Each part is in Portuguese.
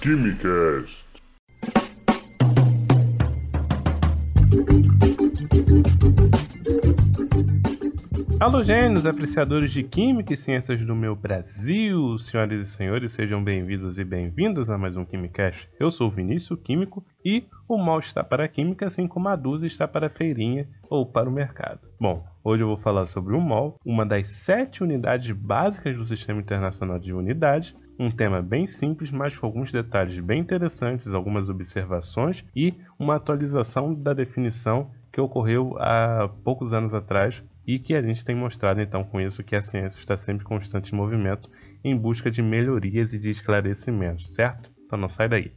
Quimicast. Alô, gênios, apreciadores de Química e Ciências do meu Brasil, senhoras e senhores, sejam bem-vindos e bem-vindas a mais um Quimicast. Eu sou o Vinícius, químico, e o mal está para a química, assim como a dúzia está para a feirinha ou para o mercado. Bom, hoje eu vou falar sobre o MOL, uma das sete unidades básicas do Sistema Internacional de Unidades, um tema bem simples, mas com alguns detalhes bem interessantes, algumas observações e uma atualização da definição que ocorreu há poucos anos atrás e que a gente tem mostrado então com isso que a ciência está sempre em constante movimento em busca de melhorias e de esclarecimentos, certo? Então não sai daí.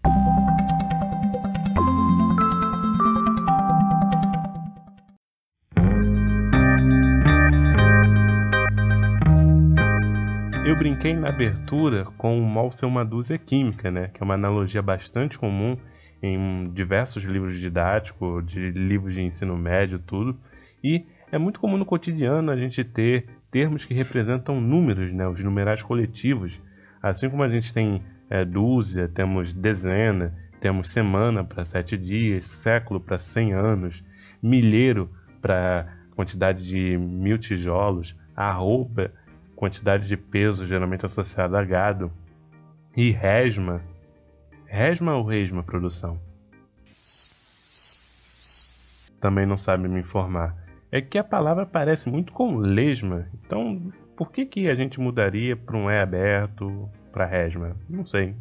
Eu brinquei na abertura com o mol ser uma dúzia química, né? Que é uma analogia bastante comum em diversos livros didáticos, de livros de ensino médio, tudo. E é muito comum no cotidiano a gente ter termos que representam números, né, os numerais coletivos. Assim como a gente tem é, dúzia, temos dezena, temos semana para sete dias, século para cem anos, milheiro para quantidade de mil tijolos, arroba, quantidade de peso geralmente associada a gado, e resma. Resma ou resma produção? Também não sabe me informar é que a palavra parece muito com lesma. Então, por que, que a gente mudaria para um E aberto, para resma? Não sei.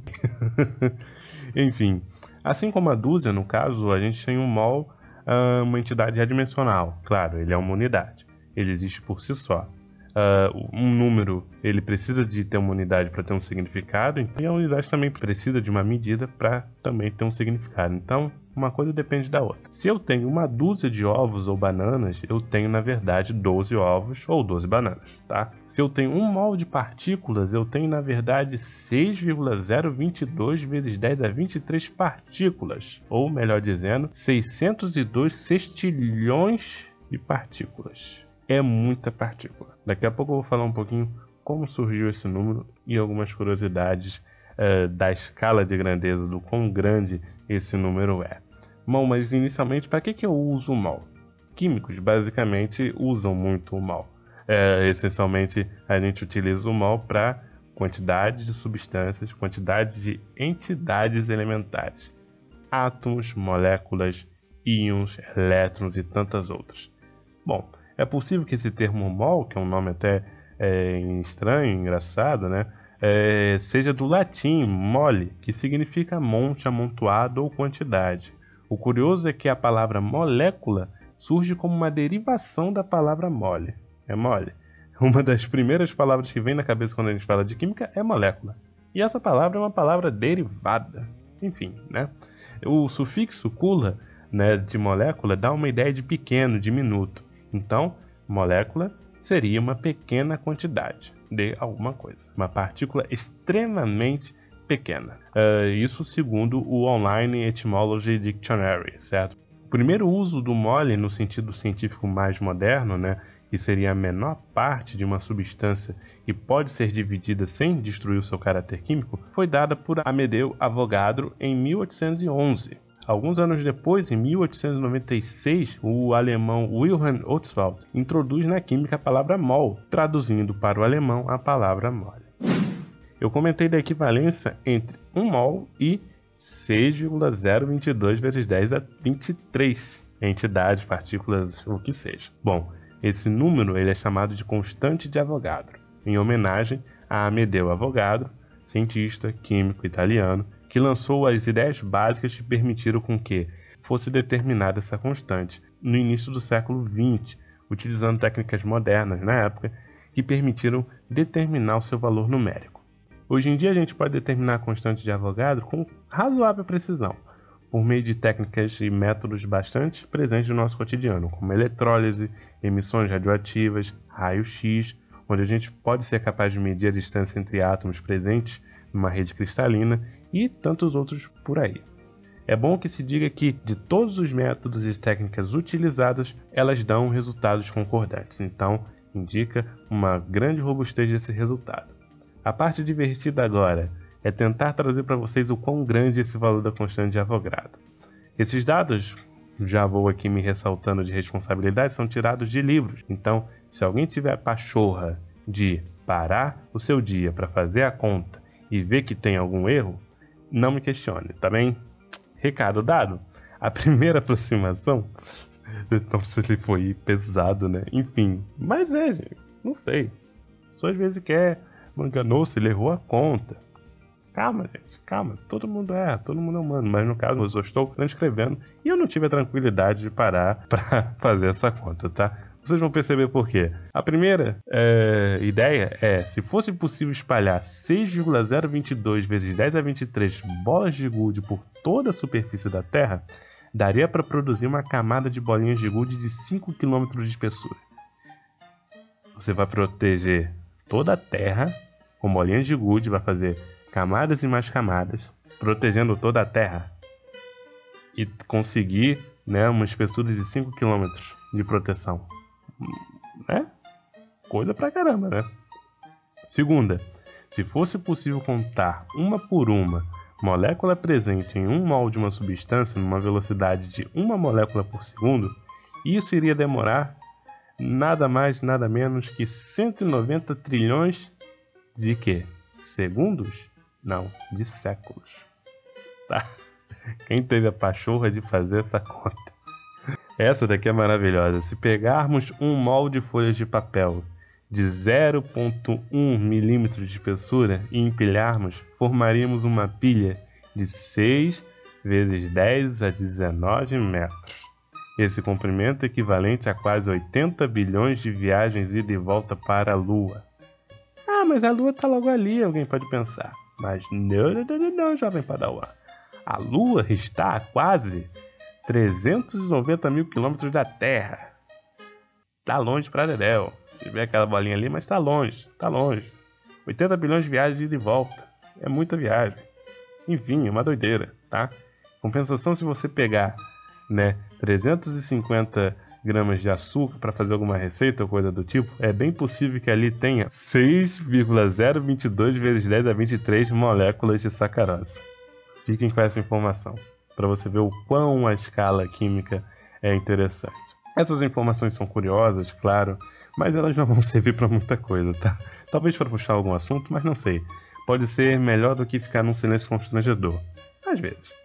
Enfim, assim como a dúzia, no caso, a gente tem um mol, ah, uma entidade adimensional. Claro, ele é uma unidade. Ele existe por si só. Uh, um número ele precisa de ter uma unidade para ter um significado, e a unidade também precisa de uma medida para também ter um significado. Então, uma coisa depende da outra. Se eu tenho uma dúzia de ovos ou bananas, eu tenho na verdade 12 ovos ou 12 bananas, tá? Se eu tenho um mol de partículas, eu tenho na verdade 6,022 vezes 10 a 23 partículas, ou melhor dizendo, 602 sextilhões de partículas. É muita partícula. Daqui a pouco eu vou falar um pouquinho como surgiu esse número e algumas curiosidades uh, da escala de grandeza, do quão grande esse número é. Bom, mas inicialmente, para que, que eu uso o mal? Químicos basicamente usam muito o mal. É, essencialmente, a gente utiliza o mal para quantidade de substâncias, quantidade de entidades elementares, átomos, moléculas, íons, elétrons e tantas outras. Bom, é possível que esse termo mol, que é um nome até é, estranho, engraçado, né? é, seja do latim mole, que significa monte, amontoado ou quantidade. O curioso é que a palavra molécula surge como uma derivação da palavra mole. É mole. Uma das primeiras palavras que vem na cabeça quando a gente fala de química é molécula. E essa palavra é uma palavra derivada. Enfim, né? O sufixo cula, né, de molécula, dá uma ideia de pequeno, diminuto. Então, molécula seria uma pequena quantidade de alguma coisa, uma partícula extremamente pequena. Uh, isso segundo o Online Etymology Dictionary, certo? O primeiro uso do mole no sentido científico mais moderno, né, que seria a menor parte de uma substância e pode ser dividida sem destruir o seu caráter químico, foi dada por Amedeo Avogadro em 1811. Alguns anos depois, em 1896, o alemão Wilhelm Ostwald introduz na química a palavra mol, traduzindo para o alemão a palavra mole. Eu comentei da equivalência entre 1 mol e 6,022 vezes 10 a 23 entidades, partículas, o que seja. Bom, esse número ele é chamado de constante de Avogadro, em homenagem a Amedeo Avogadro, cientista químico italiano que lançou as ideias básicas que permitiram com que fosse determinada essa constante no início do século XX, utilizando técnicas modernas na época que permitiram determinar o seu valor numérico. Hoje em dia a gente pode determinar a constante de Avogadro com razoável precisão, por meio de técnicas e métodos bastante presentes no nosso cotidiano, como eletrólise, emissões radioativas, raio-x, onde a gente pode ser capaz de medir a distância entre átomos presentes numa rede cristalina e tantos outros por aí. É bom que se diga que, de todos os métodos e técnicas utilizadas, elas dão resultados concordantes, então indica uma grande robustez desse resultado. A parte divertida agora é tentar trazer para vocês o quão grande é esse valor da constante de Avogadro. Esses dados, já vou aqui me ressaltando de responsabilidade, são tirados de livros. Então, se alguém tiver a pachorra de parar o seu dia para fazer a conta e ver que tem algum erro, não me questione, tá bem? Recado dado. A primeira aproximação, se ele foi pesado, né? Enfim, mas é, gente, não sei. Só às vezes quer, enganou-se, ele errou a conta. Calma, gente, calma. Todo mundo é, todo mundo é humano. Mas no caso, eu só estou transcrevendo e eu não tive a tranquilidade de parar para fazer essa conta, tá? Vocês vão perceber por quê. A primeira é, ideia é: se fosse possível espalhar 6,022 vezes 10 a 23 bolas de gude por toda a superfície da Terra, daria para produzir uma camada de bolinhas de gude de 5 km de espessura. Você vai proteger toda a Terra com bolinhas de gude, vai fazer camadas e mais camadas, protegendo toda a Terra e conseguir né, uma espessura de 5 km de proteção né? Coisa pra caramba, né? Segunda, se fosse possível contar uma por uma molécula presente em um mol de uma substância numa velocidade de uma molécula por segundo, isso iria demorar nada mais, nada menos que 190 trilhões de quê? Segundos? Não, de séculos. Tá? Quem teve a pachorra de fazer essa conta? Essa daqui é maravilhosa. Se pegarmos um molde de folhas de papel de 0,1 milímetro de espessura e empilharmos, formaríamos uma pilha de 6 vezes 10 a 19 metros. Esse comprimento é equivalente a quase 80 bilhões de viagens ida e volta para a Lua. Ah, mas a Lua está logo ali, alguém pode pensar. Mas não, não, não, não, jovem Padawan. A Lua está a quase 390 mil quilômetros da Terra. Tá longe pra Dedéu. Se vê aquela bolinha ali, mas tá longe, tá longe. 80 bilhões de viagens ida e volta. É muita viagem. Enfim, é uma doideira, tá? Compensação se você pegar, né, 350 gramas de açúcar para fazer alguma receita ou coisa do tipo, é bem possível que ali tenha 6,022 vezes 10 a 23 moléculas de sacarose. Fiquem com essa informação para você ver o quão a escala química é interessante. Essas informações são curiosas, claro, mas elas não vão servir para muita coisa, tá? Talvez para puxar algum assunto, mas não sei. Pode ser melhor do que ficar num silêncio constrangedor. Às vezes.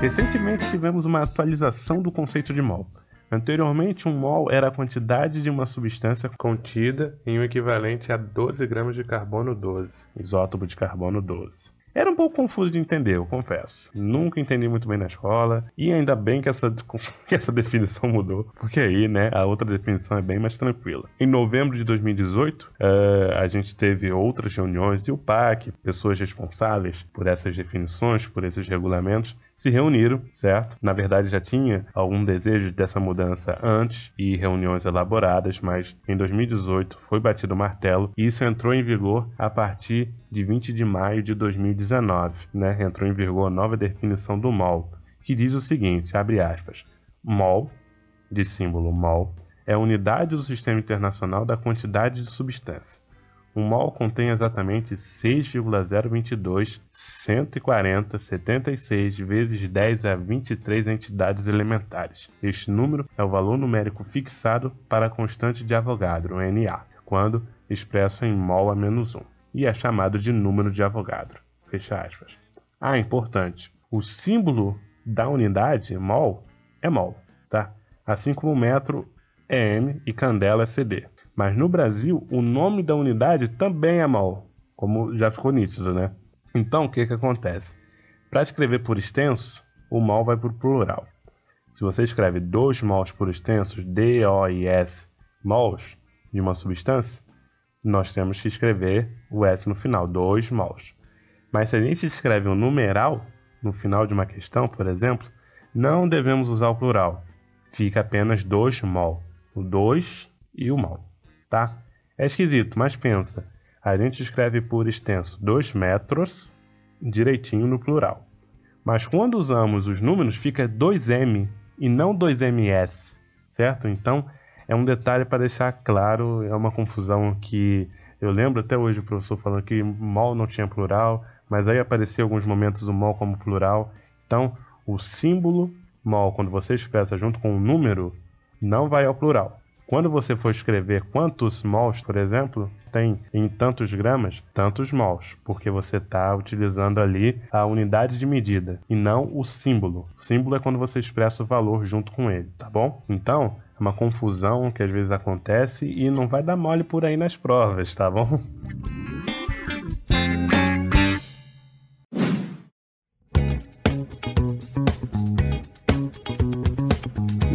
Recentemente tivemos uma atualização do conceito de mol. Anteriormente, um mol era a quantidade de uma substância contida em um equivalente a 12 gramas de carbono 12, isótopo de carbono 12. Era um pouco confuso de entender, eu confesso. Nunca entendi muito bem na escola. E ainda bem que essa, que essa definição mudou. Porque aí, né, a outra definição é bem mais tranquila. Em novembro de 2018, uh, eh, a gente teve outras reuniões e o PAC, pessoas responsáveis por essas definições, por esses regulamentos, se reuniram, certo? Na verdade, já tinha algum desejo dessa mudança antes e reuniões elaboradas, mas em 2018 foi batido o martelo e isso entrou em vigor a partir de 20 de maio de 2019, né? Entrou em vigor a nova definição do MOL, que diz o seguinte, abre aspas, MOL, de símbolo MOL, é a unidade do Sistema Internacional da quantidade de substância um mol contém exatamente 6,022 140 76 vezes 10 a 23 entidades elementares. Este número é o valor numérico fixado para a constante de Avogadro, Na, quando expresso em mol a menos 1, e é chamado de número de Avogadro. Fecha aspas. Ah, importante. O símbolo da unidade, mol, é mol, tá? Assim como metro é M e candela é CD. Mas no Brasil, o nome da unidade também é mol, como já ficou nítido, né? Então, o que, que acontece? Para escrever por extenso, o mol vai para o plural. Se você escreve dois mols por extensos, D-O-I-S, mols, de uma substância, nós temos que escrever o S no final, dois mols. Mas se a gente escreve um numeral no final de uma questão, por exemplo, não devemos usar o plural. Fica apenas dois mol, o 2 e o mol tá? É esquisito, mas pensa. A gente escreve por extenso 2 metros direitinho no plural. Mas quando usamos os números, fica 2m e não 2ms, certo? Então, é um detalhe para deixar claro, é uma confusão que eu lembro até hoje o professor falando que mol não tinha plural, mas aí aparecia alguns momentos o mol como plural. Então, o símbolo mol, quando você expressa junto com o número, não vai ao plural. Quando você for escrever quantos mols, por exemplo, tem em tantos gramas, tantos mols, porque você está utilizando ali a unidade de medida e não o símbolo. O símbolo é quando você expressa o valor junto com ele, tá bom? Então, é uma confusão que às vezes acontece e não vai dar mole por aí nas provas, tá bom?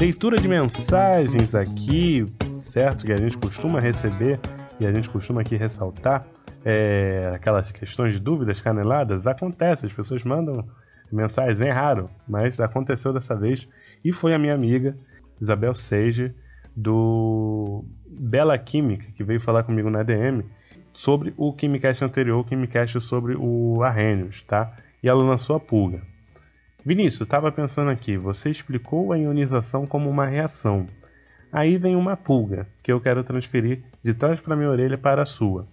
Leitura de mensagens aqui, certo? Que a gente costuma receber e a gente costuma aqui ressaltar é, aquelas questões de dúvidas caneladas. Acontece, as pessoas mandam mensagens, é raro, mas aconteceu dessa vez e foi a minha amiga Isabel Seige do Bela Química que veio falar comigo na DM sobre o Quimicast anterior, o Quimicast sobre o Arrhenius, tá? E ela lançou a pulga. Vinícius, estava pensando aqui, você explicou a ionização como uma reação. Aí vem uma pulga, que eu quero transferir de trás para minha orelha para a sua.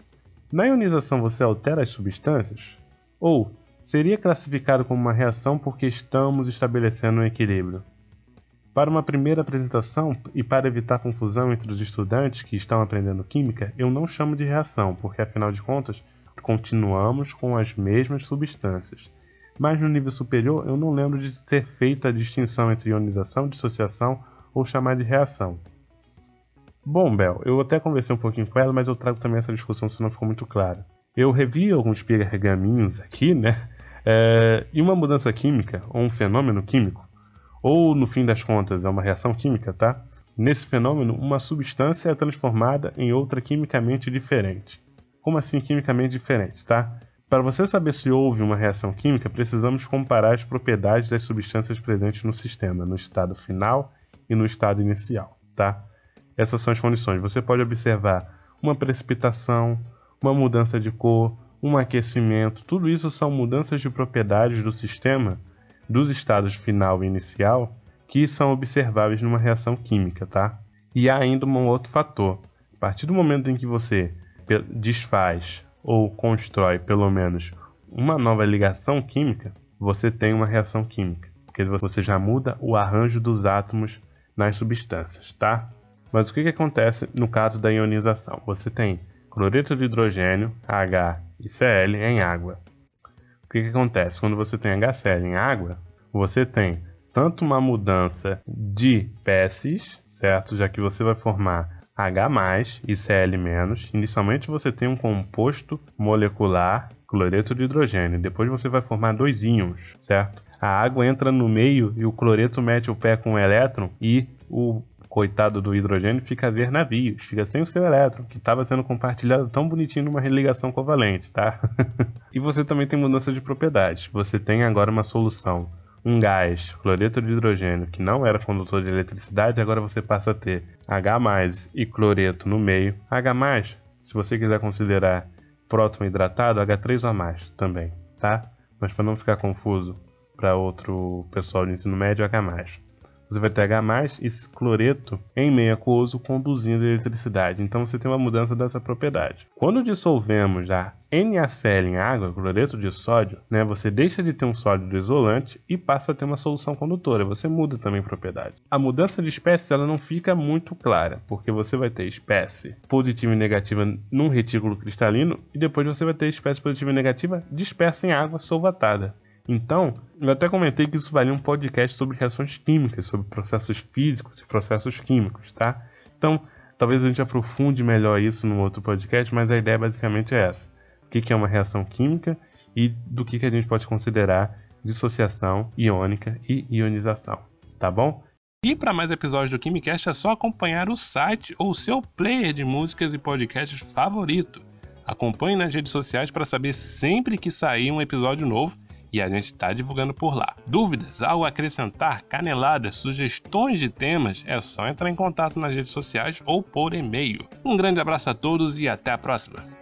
Na ionização você altera as substâncias? Ou seria classificado como uma reação porque estamos estabelecendo um equilíbrio? Para uma primeira apresentação e para evitar confusão entre os estudantes que estão aprendendo química, eu não chamo de reação, porque afinal de contas, continuamos com as mesmas substâncias mas no nível superior eu não lembro de ser feita a distinção entre ionização, dissociação ou chamar de reação. Bom, Bel, eu até conversei um pouquinho com ela, mas eu trago também essa discussão se não ficou muito claro. Eu revi alguns pergaminhos aqui, né? É, e uma mudança química, ou um fenômeno químico, ou no fim das contas é uma reação química, tá? Nesse fenômeno, uma substância é transformada em outra quimicamente diferente. Como assim quimicamente diferente, tá? Para você saber se houve uma reação química, precisamos comparar as propriedades das substâncias presentes no sistema, no estado final e no estado inicial, tá? Essas são as condições. Você pode observar uma precipitação, uma mudança de cor, um aquecimento, tudo isso são mudanças de propriedades do sistema dos estados final e inicial que são observáveis numa reação química, tá? E há ainda um outro fator. A partir do momento em que você desfaz ou constrói pelo menos uma nova ligação química, você tem uma reação química, porque você já muda o arranjo dos átomos nas substâncias, tá? Mas o que, que acontece no caso da ionização? Você tem cloreto de hidrogênio, H e Cl em água. O que, que acontece? Quando você tem HCl em água, você tem tanto uma mudança de espécies, certo? Já que você vai formar H+, e Cl-. Inicialmente você tem um composto molecular cloreto de hidrogênio. Depois você vai formar dois íons, certo? A água entra no meio e o cloreto mete o pé com o elétron e o coitado do hidrogênio fica a ver navios, fica sem o seu elétron, que estava sendo compartilhado tão bonitinho numa religação covalente, tá? e você também tem mudança de propriedades. Você tem agora uma solução um gás, cloreto de hidrogênio, que não era condutor de eletricidade, agora você passa a ter H+, e cloreto no meio. H+, se você quiser considerar próton hidratado, H3O+, também, tá? Mas para não ficar confuso para outro pessoal de ensino médio, H+ você vai ter H+, e cloreto em meio aquoso conduzindo eletricidade. Então você tem uma mudança dessa propriedade. Quando dissolvemos a NaCl em água, cloreto de sódio, né, você deixa de ter um sólido isolante e passa a ter uma solução condutora. Você muda também propriedades. A mudança de espécie ela não fica muito clara, porque você vai ter espécie positiva e negativa num retículo cristalino e depois você vai ter espécie positiva e negativa dispersa em água solvatada. Então, eu até comentei que isso valia um podcast sobre reações químicas, sobre processos físicos e processos químicos, tá? Então, talvez a gente aprofunde melhor isso num outro podcast, mas a ideia basicamente é essa. O que é uma reação química e do que a gente pode considerar dissociação iônica e ionização, tá bom? E para mais episódios do Quimicast é só acompanhar o site ou seu player de músicas e podcasts favorito. Acompanhe nas redes sociais para saber sempre que sair um episódio novo e a gente está divulgando por lá. Dúvidas, algo a acrescentar, caneladas, sugestões de temas, é só entrar em contato nas redes sociais ou por e-mail. Um grande abraço a todos e até a próxima!